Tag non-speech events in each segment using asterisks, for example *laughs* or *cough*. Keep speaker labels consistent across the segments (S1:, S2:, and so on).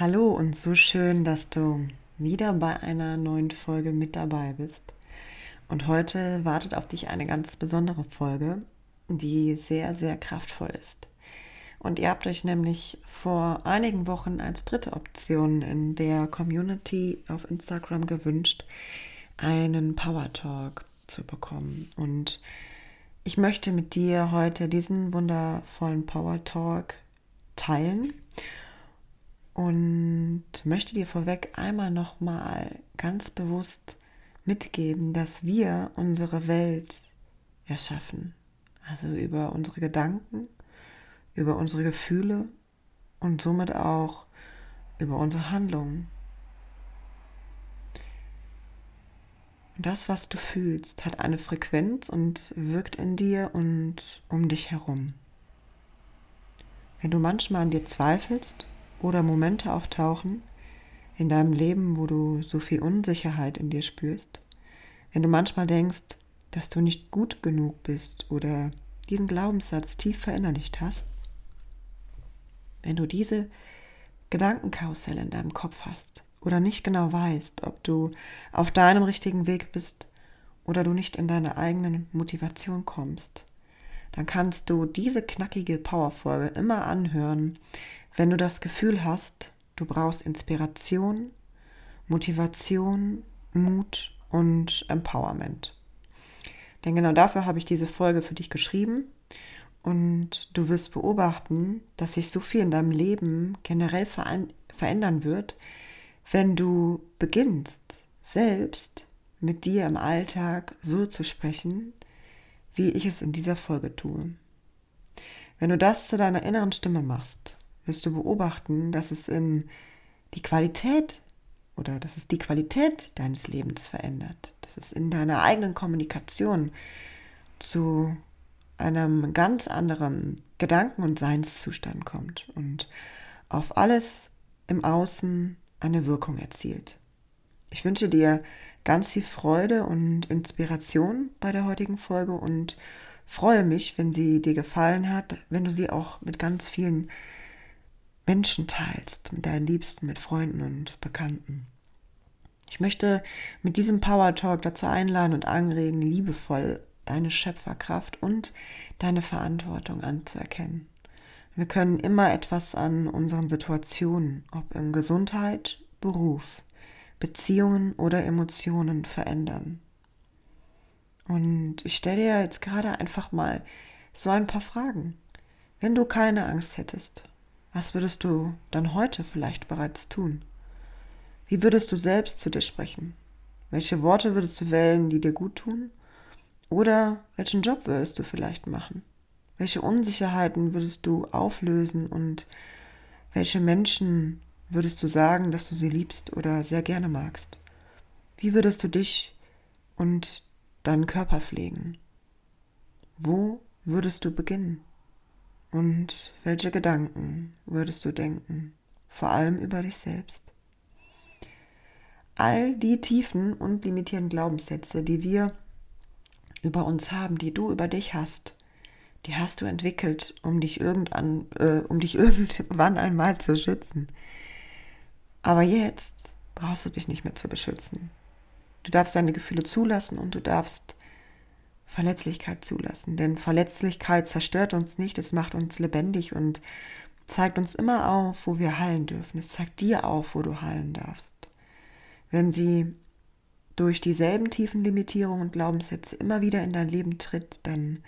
S1: Hallo und so schön, dass du wieder bei einer neuen Folge mit dabei bist. Und heute wartet auf dich eine ganz besondere Folge, die sehr, sehr kraftvoll ist. Und ihr habt euch nämlich vor einigen Wochen als dritte Option in der Community auf Instagram gewünscht, einen Power Talk zu bekommen. Und ich möchte mit dir heute diesen wundervollen Power Talk teilen und möchte dir vorweg einmal noch mal ganz bewusst mitgeben, dass wir unsere Welt erschaffen. Also über unsere Gedanken, über unsere Gefühle und somit auch über unsere Handlungen. Das, was du fühlst, hat eine Frequenz und wirkt in dir und um dich herum. Wenn du manchmal an dir zweifelst oder Momente auftauchen in deinem Leben, wo du so viel Unsicherheit in dir spürst, wenn du manchmal denkst, dass du nicht gut genug bist oder diesen Glaubenssatz tief verinnerlicht hast, wenn du diese Gedankenkarussell in deinem Kopf hast, oder nicht genau weißt, ob du auf deinem richtigen Weg bist oder du nicht in deine eigenen Motivation kommst, dann kannst du diese knackige Powerfolge immer anhören, wenn du das Gefühl hast, du brauchst Inspiration, Motivation, Mut und Empowerment. Denn genau dafür habe ich diese Folge für dich geschrieben und du wirst beobachten, dass sich so viel in deinem Leben generell verändern wird, wenn du beginnst, selbst mit dir im Alltag so zu sprechen, wie ich es in dieser Folge tue. Wenn du das zu deiner inneren Stimme machst, wirst du beobachten, dass es in die Qualität oder dass es die Qualität deines Lebens verändert, dass es in deiner eigenen Kommunikation zu einem ganz anderen Gedanken- und Seinszustand kommt und auf alles im Außen eine Wirkung erzielt. Ich wünsche dir ganz viel Freude und Inspiration bei der heutigen Folge und freue mich, wenn sie dir gefallen hat, wenn du sie auch mit ganz vielen Menschen teilst, mit deinen Liebsten, mit Freunden und Bekannten. Ich möchte mit diesem Power Talk dazu einladen und anregen, liebevoll deine Schöpferkraft und deine Verantwortung anzuerkennen. Wir können immer etwas an unseren Situationen, ob in Gesundheit, Beruf, Beziehungen oder Emotionen verändern. Und ich stelle dir jetzt gerade einfach mal so ein paar Fragen. Wenn du keine Angst hättest, was würdest du dann heute vielleicht bereits tun? Wie würdest du selbst zu dir sprechen? Welche Worte würdest du wählen, die dir gut tun? Oder welchen Job würdest du vielleicht machen? Welche Unsicherheiten würdest du auflösen und welche Menschen würdest du sagen, dass du sie liebst oder sehr gerne magst? Wie würdest du dich und deinen Körper pflegen? Wo würdest du beginnen? Und welche Gedanken würdest du denken? Vor allem über dich selbst. all die tiefen und limitierenden Glaubenssätze, die wir über uns haben, die du über dich hast, die hast du entwickelt, um dich, irgendwann, äh, um dich *laughs* irgendwann einmal zu schützen. Aber jetzt brauchst du dich nicht mehr zu beschützen. Du darfst deine Gefühle zulassen und du darfst Verletzlichkeit zulassen. Denn Verletzlichkeit zerstört uns nicht, es macht uns lebendig und zeigt uns immer auf, wo wir heilen dürfen. Es zeigt dir auf, wo du heilen darfst. Wenn sie durch dieselben tiefen Limitierungen und Glaubenssätze immer wieder in dein Leben tritt, dann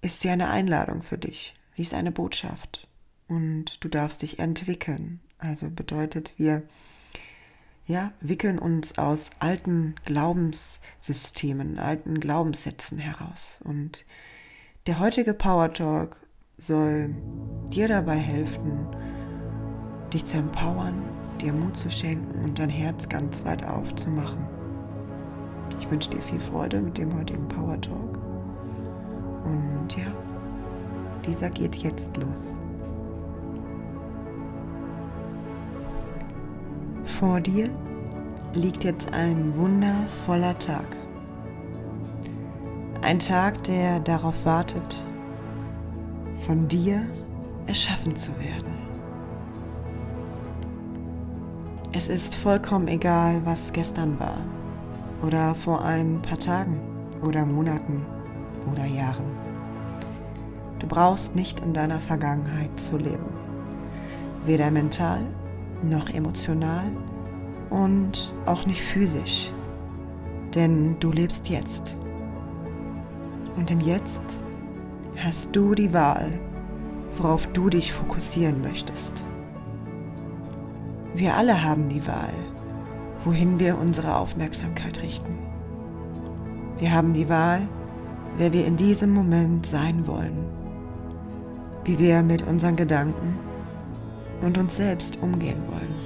S1: ist sie eine Einladung für dich. Sie ist eine Botschaft und du darfst dich entwickeln. Also bedeutet, wir ja, wickeln uns aus alten Glaubenssystemen, alten Glaubenssätzen heraus. Und der heutige Power Talk soll dir dabei helfen, dich zu empowern, dir Mut zu schenken und dein Herz ganz weit aufzumachen. Ich wünsche dir viel Freude mit dem heutigen Power Talk. Und ja, dieser geht jetzt los. Vor dir liegt jetzt ein wundervoller Tag. Ein Tag, der darauf wartet, von dir erschaffen zu werden. Es ist vollkommen egal, was gestern war oder vor ein paar Tagen oder Monaten oder Jahren. Du brauchst nicht in deiner Vergangenheit zu leben, weder mental noch emotional und auch nicht physisch, denn du lebst jetzt. Und im Jetzt hast du die Wahl, worauf du dich fokussieren möchtest. Wir alle haben die Wahl, wohin wir unsere Aufmerksamkeit richten. Wir haben die Wahl, wer wir in diesem Moment sein wollen, wie wir mit unseren Gedanken und uns selbst umgehen wollen.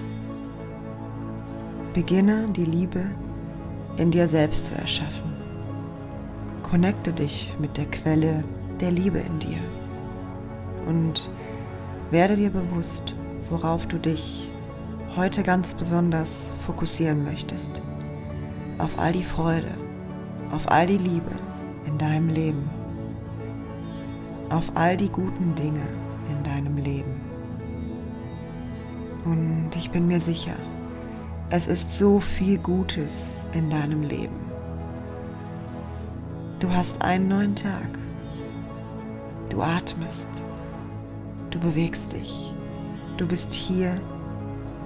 S1: Beginne die Liebe in dir selbst zu erschaffen. Connecte dich mit der Quelle der Liebe in dir und werde dir bewusst, worauf du dich heute ganz besonders fokussieren möchtest. Auf all die Freude, auf all die Liebe in deinem Leben, auf all die guten Dinge in deinem Leben. Und ich bin mir sicher, es ist so viel Gutes in deinem Leben. Du hast einen neuen Tag. Du atmest. Du bewegst dich. Du bist hier.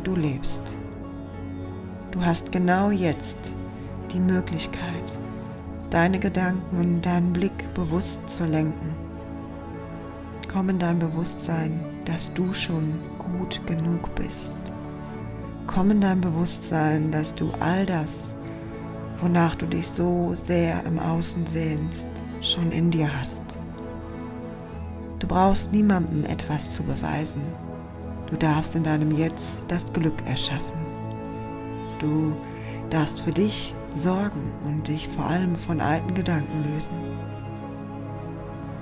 S1: Du lebst. Du hast genau jetzt die Möglichkeit, deine Gedanken und deinen Blick bewusst zu lenken. Komm in dein Bewusstsein, dass du schon gut genug bist. Komm in dein Bewusstsein, dass du all das, wonach du dich so sehr im Außen sehnst, schon in dir hast. Du brauchst niemandem etwas zu beweisen. Du darfst in deinem Jetzt das Glück erschaffen. Du darfst für dich sorgen und dich vor allem von alten Gedanken lösen.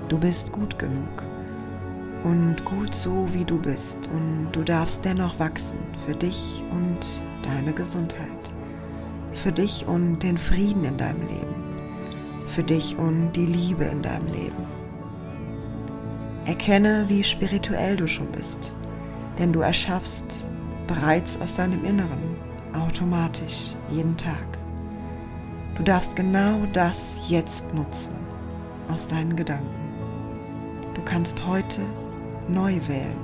S1: Du bist gut genug und gut so, wie du bist. Und du darfst dennoch wachsen für dich und deine Gesundheit, für dich und den Frieden in deinem Leben, für dich und die Liebe in deinem Leben. Erkenne, wie spirituell du schon bist, denn du erschaffst bereits aus deinem Inneren automatisch jeden Tag. Du darfst genau das jetzt nutzen aus deinen Gedanken. Du kannst heute neu wählen,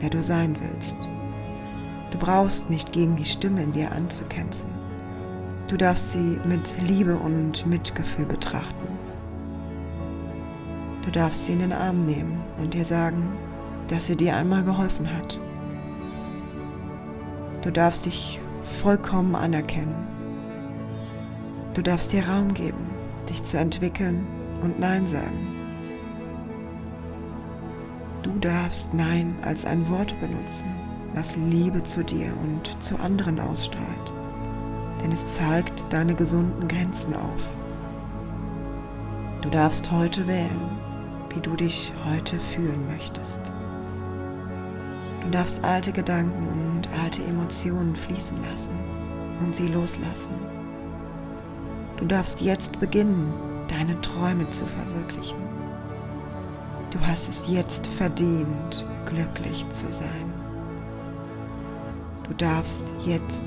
S1: wer du sein willst. Du brauchst nicht gegen die Stimme in dir anzukämpfen. Du darfst sie mit Liebe und Mitgefühl betrachten. Du darfst sie in den Arm nehmen und dir sagen, dass sie dir einmal geholfen hat. Du darfst dich vollkommen anerkennen. Du darfst dir Raum geben, dich zu entwickeln und Nein sagen. Du darfst Nein als ein Wort benutzen, was Liebe zu dir und zu anderen ausstrahlt, denn es zeigt deine gesunden Grenzen auf. Du darfst heute wählen, wie du dich heute fühlen möchtest. Du darfst alte Gedanken und alte Emotionen fließen lassen. und sie loslassen. Du darfst jetzt beginnen, deine Träume zu verwirklichen. Du hast es jetzt verdient, glücklich zu sein. Du darfst jetzt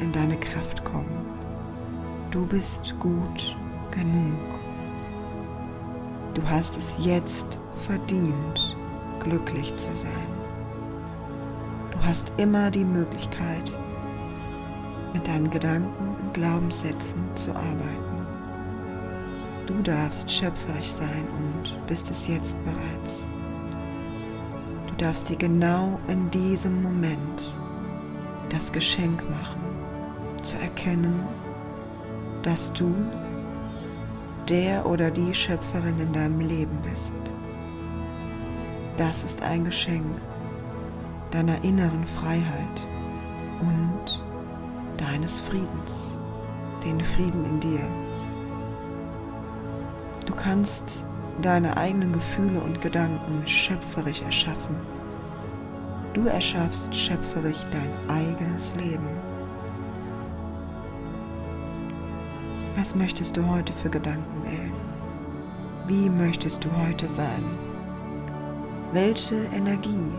S1: in deine Kraft kommen. Du bist gut genug. Du hast es jetzt verdient, glücklich zu sein. Du hast immer die Möglichkeit, mit deinen Gedanken und Glaubenssätzen zu arbeiten. Du darfst schöpferisch sein und bist es jetzt bereits. Du darfst dir genau in diesem Moment das Geschenk machen, zu erkennen, dass du der oder die Schöpferin in deinem Leben bist. Das ist ein Geschenk deiner inneren Freiheit und deines Friedens, den Frieden in dir. Du kannst deine eigenen Gefühle und Gedanken schöpferisch erschaffen. Du erschaffst schöpferisch dein eigenes Leben. Was möchtest du heute für Gedanken wählen? Wie möchtest du heute sein? Welche Energie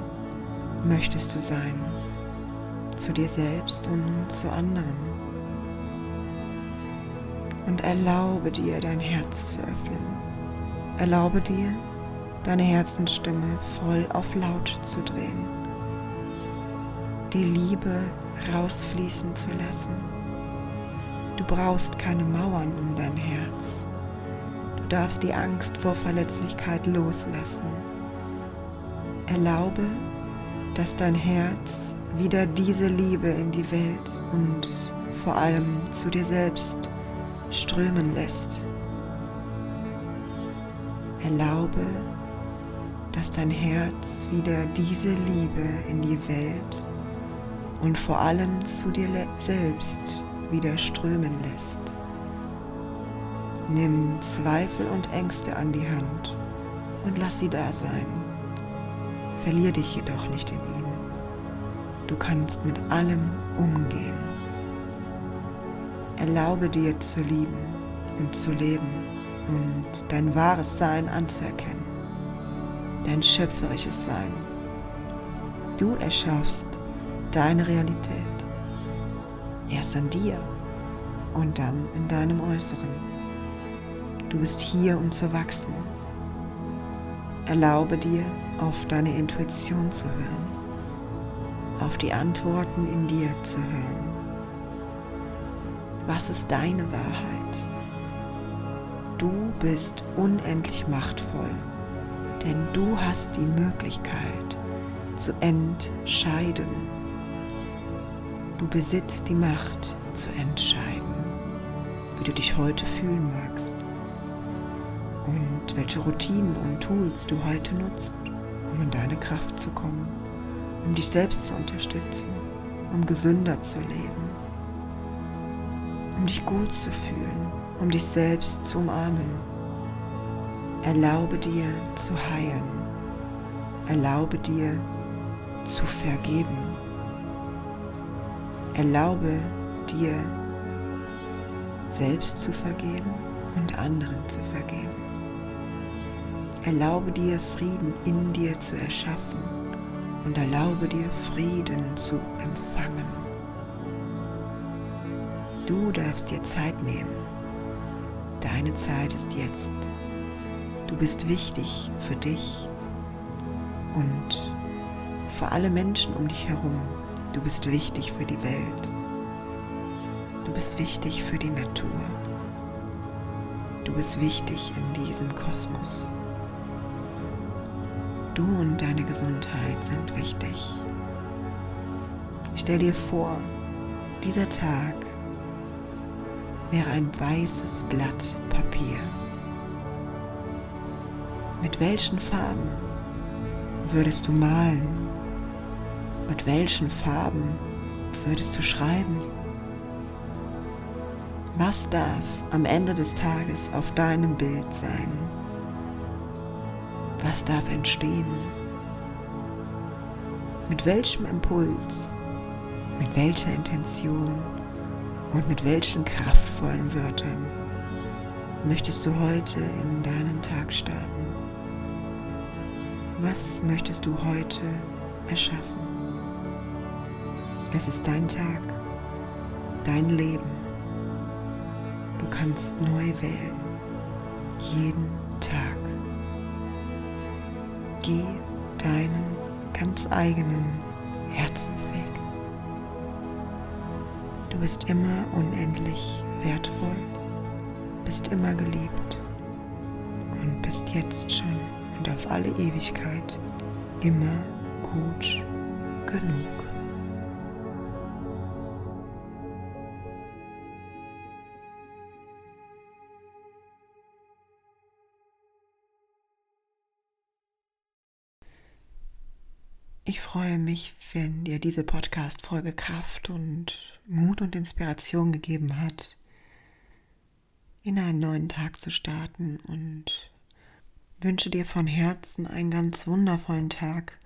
S1: möchtest du sein? Zu dir selbst und zu anderen. Und erlaube dir, dein Herz zu öffnen. Erlaube dir, deine Herzensstimme voll auf laut zu drehen. Die Liebe rausfließen zu lassen. Du brauchst keine Mauern um dein Herz. Du darfst die Angst vor Verletzlichkeit loslassen. Erlaube, dass dein Herz wieder diese Liebe in die Welt und vor allem zu dir selbst strömen lässt. Erlaube, dass dein Herz wieder diese Liebe in die Welt und vor allem zu dir selbst wieder strömen lässt. Nimm Zweifel und Ängste an die Hand und lass sie da sein. Verlier dich jedoch nicht in ihnen. Du kannst mit allem umgehen. Erlaube dir zu lieben und zu leben und dein wahres Sein anzuerkennen, dein schöpferisches Sein. Du erschaffst deine Realität. Erst an dir und dann in deinem Äußeren. Du bist hier, um zu wachsen. Erlaube dir, auf deine Intuition zu hören auf die Antworten in dir zu hören. Was ist deine Wahrheit? Du bist unendlich machtvoll, denn du hast die Möglichkeit zu entscheiden. Du besitzt die Macht zu entscheiden, wie du dich heute fühlen magst und welche Routinen und Tools du heute nutzt, um in deine Kraft zu kommen um dich selbst zu unterstützen, um gesünder zu leben, um dich gut zu fühlen, um dich selbst zu umarmen. Erlaube dir zu heilen. Erlaube dir zu vergeben. Erlaube dir selbst zu vergeben und anderen zu vergeben. Erlaube dir Frieden in dir zu erschaffen und erlaube dir Frieden zu empfangen. Du darfst dir Zeit nehmen. Deine Zeit ist jetzt. Du bist wichtig für dich und für alle Menschen um dich herum. Du bist wichtig für die Welt. Du bist wichtig für die Natur. Du bist wichtig in diesem Kosmos. Du und deine Gesundheit sind wichtig. Stell dir vor, dieser Tag wäre ein weißes Blatt Papier. Mit welchen Farben würdest du malen? Mit welchen Farben würdest du schreiben? Was darf am Ende des Tages auf deinem Bild sein? Was darf entstehen? Mit welchem Impuls, mit welcher Intention Und mit welchen kraftvollen Wörtern möchtest du heute in deinen Tag starten? Was möchtest du heute erschaffen? Es ist dein Tag, dein Leben. Du kannst neu wählen, jeden Tag. Geh deinen ganz eigenen Herzensweg. Du bist immer unendlich wertvoll, bist immer geliebt und bist jetzt schon und auf alle Ewigkeit immer gut genug. Ich freue mich, wenn dir diese Podcast-Folge Kraft und Mut und Inspiration gegeben hat, in einen neuen Tag zu starten und wünsche dir von Herzen einen ganz wundervollen Tag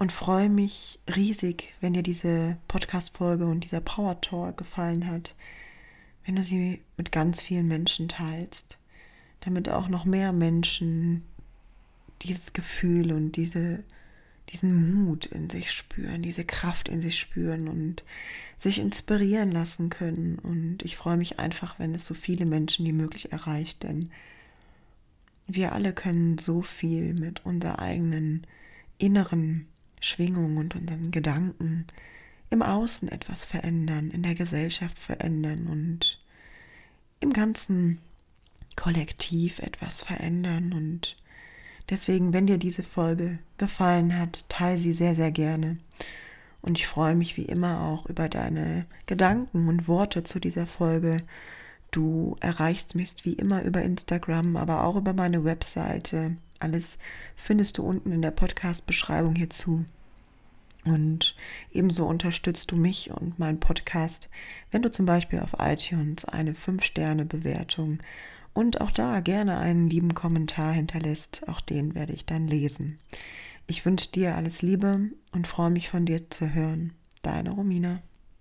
S1: und freue mich riesig, wenn dir diese Podcast-Folge und dieser Power Talk gefallen hat, wenn du sie mit ganz vielen Menschen teilst, damit auch noch mehr Menschen dieses Gefühl und diese diesen Mut in sich spüren, diese Kraft in sich spüren und sich inspirieren lassen können. Und ich freue mich einfach, wenn es so viele Menschen wie möglich erreicht, denn wir alle können so viel mit unserer eigenen inneren Schwingung und unseren Gedanken im Außen etwas verändern, in der Gesellschaft verändern und im ganzen Kollektiv etwas verändern und Deswegen, wenn dir diese Folge gefallen hat, teile sie sehr, sehr gerne. Und ich freue mich wie immer auch über deine Gedanken und Worte zu dieser Folge. Du erreichst mich wie immer über Instagram, aber auch über meine Webseite. Alles findest du unten in der Podcast-Beschreibung hierzu. Und ebenso unterstützt du mich und meinen Podcast, wenn du zum Beispiel auf iTunes eine 5-Sterne-Bewertung und auch da gerne einen lieben Kommentar hinterlässt. Auch den werde ich dann lesen. Ich wünsche dir alles Liebe und freue mich von dir zu hören. Deine Romina.